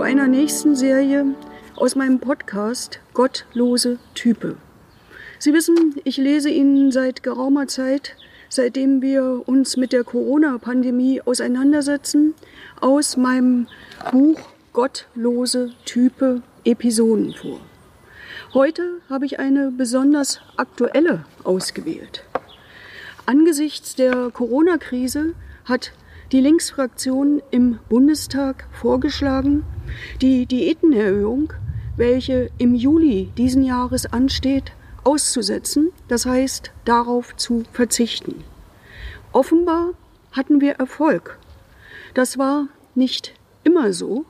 einer nächsten Serie aus meinem Podcast Gottlose Type. Sie wissen, ich lese Ihnen seit geraumer Zeit, seitdem wir uns mit der Corona-Pandemie auseinandersetzen, aus meinem Buch Gottlose Type Episoden vor. Heute habe ich eine besonders aktuelle ausgewählt. Angesichts der Corona-Krise hat die Linksfraktion im Bundestag vorgeschlagen, die Diätenerhöhung, welche im Juli diesen Jahres ansteht, auszusetzen, das heißt darauf zu verzichten. Offenbar hatten wir Erfolg. Das war nicht immer so.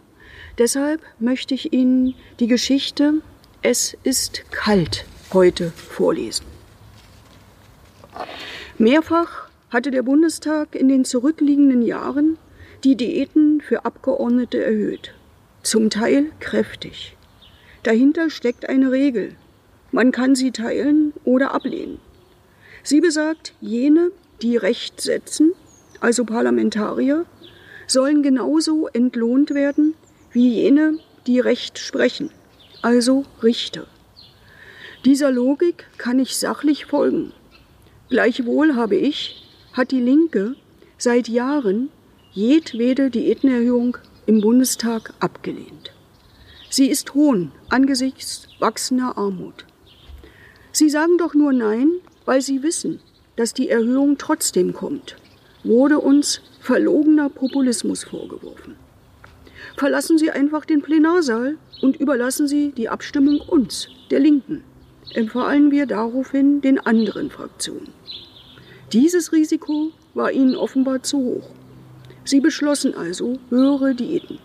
Deshalb möchte ich Ihnen die Geschichte Es ist kalt heute vorlesen. Mehrfach hatte der Bundestag in den zurückliegenden Jahren die Diäten für Abgeordnete erhöht, zum Teil kräftig. Dahinter steckt eine Regel. Man kann sie teilen oder ablehnen. Sie besagt, jene, die Recht setzen, also Parlamentarier, sollen genauso entlohnt werden wie jene, die Recht sprechen, also Richter. Dieser Logik kann ich sachlich folgen. Gleichwohl habe ich, hat die Linke seit Jahren jedwede Diätenerhöhung im Bundestag abgelehnt. Sie ist Hohn angesichts wachsender Armut. Sie sagen doch nur Nein, weil Sie wissen, dass die Erhöhung trotzdem kommt, wurde uns verlogener Populismus vorgeworfen. Verlassen Sie einfach den Plenarsaal und überlassen Sie die Abstimmung uns, der Linken, empfahlen wir daraufhin den anderen Fraktionen. Dieses Risiko war ihnen offenbar zu hoch. Sie beschlossen also höhere Diäten.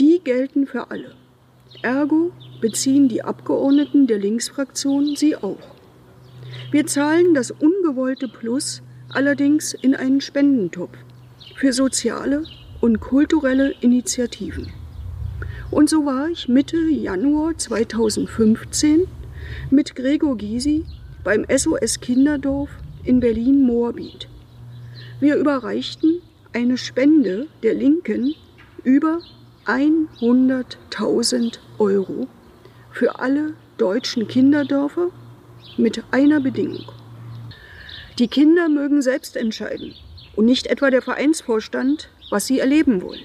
Die gelten für alle. Ergo beziehen die Abgeordneten der Linksfraktion sie auch. Wir zahlen das ungewollte Plus allerdings in einen Spendentopf für soziale und kulturelle Initiativen. Und so war ich Mitte Januar 2015 mit Gregor Gysi beim SOS Kinderdorf in Berlin-Moabit. Wir überreichten eine Spende der Linken über 100.000 Euro für alle deutschen Kinderdörfer mit einer Bedingung. Die Kinder mögen selbst entscheiden und nicht etwa der Vereinsvorstand, was sie erleben wollen.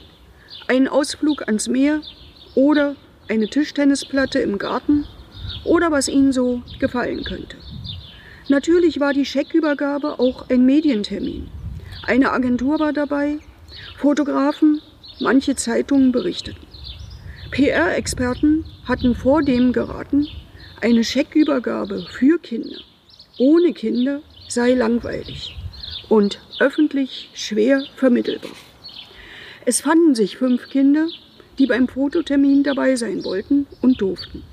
Ein Ausflug ans Meer oder eine Tischtennisplatte im Garten oder was ihnen so gefallen könnte. Natürlich war die Scheckübergabe auch ein Medientermin. Eine Agentur war dabei, Fotografen, manche Zeitungen berichteten. PR-Experten hatten vor dem geraten, eine Scheckübergabe für Kinder ohne Kinder sei langweilig und öffentlich schwer vermittelbar. Es fanden sich fünf Kinder, die beim Fototermin dabei sein wollten und durften.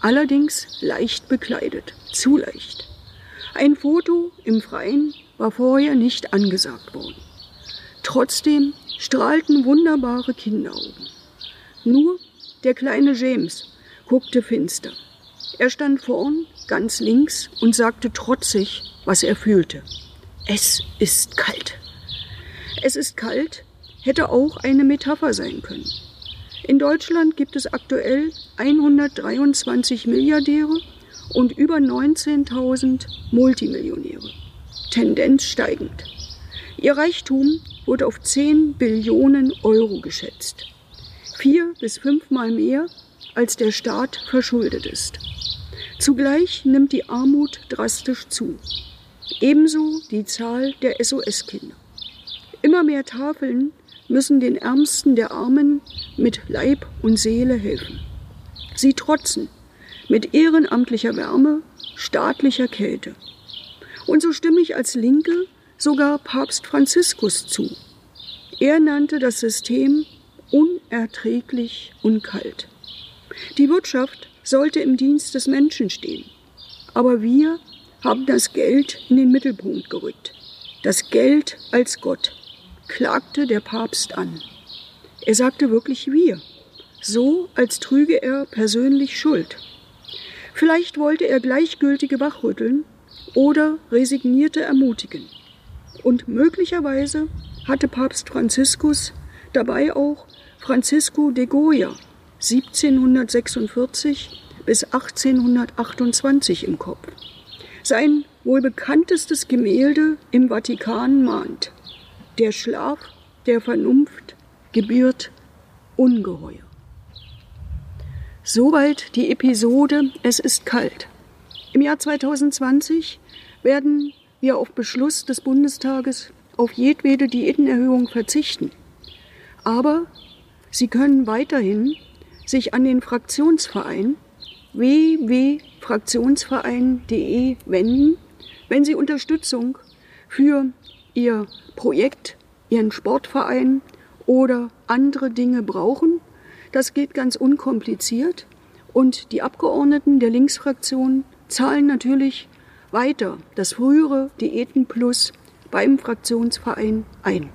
Allerdings leicht bekleidet, zu leicht. Ein Foto im Freien war vorher nicht angesagt worden. Trotzdem strahlten wunderbare Kinderaugen. Nur der kleine James guckte finster. Er stand vorn, ganz links, und sagte trotzig, was er fühlte. Es ist kalt. Es ist kalt hätte auch eine Metapher sein können. In Deutschland gibt es aktuell 123 Milliardäre und über 19.000 Multimillionäre. Tendenz steigend. Ihr Reichtum wurde auf 10 Billionen Euro geschätzt. Vier bis fünfmal mehr, als der Staat verschuldet ist. Zugleich nimmt die Armut drastisch zu. Ebenso die Zahl der SOS-Kinder. Immer mehr Tafeln müssen den Ärmsten der Armen mit Leib und Seele helfen. Sie trotzen mit ehrenamtlicher Wärme, staatlicher Kälte. Und so stimme ich als Linke sogar Papst Franziskus zu. Er nannte das System unerträglich und kalt. Die Wirtschaft sollte im Dienst des Menschen stehen. Aber wir haben das Geld in den Mittelpunkt gerückt. Das Geld als Gott, klagte der Papst an. Er sagte wirklich wir, so als trüge er persönlich Schuld. Vielleicht wollte er Gleichgültige wachrütteln oder Resignierte ermutigen. Und möglicherweise hatte Papst Franziskus dabei auch Francisco de Goya 1746 bis 1828 im Kopf. Sein wohl bekanntestes Gemälde im Vatikan mahnt. Der Schlaf der Vernunft gebiert Ungeheuer. Soweit die Episode Es ist kalt. Im Jahr 2020 werden wir auf Beschluss des Bundestages auf jedwede Diätenerhöhung verzichten. Aber Sie können weiterhin sich an den Fraktionsverein www.fraktionsverein.de wenden, wenn Sie Unterstützung für Ihr Projekt, Ihren Sportverein oder andere Dinge brauchen. Das geht ganz unkompliziert und die Abgeordneten der Linksfraktion zahlen natürlich weiter das frühere Diätenplus beim Fraktionsverein ein.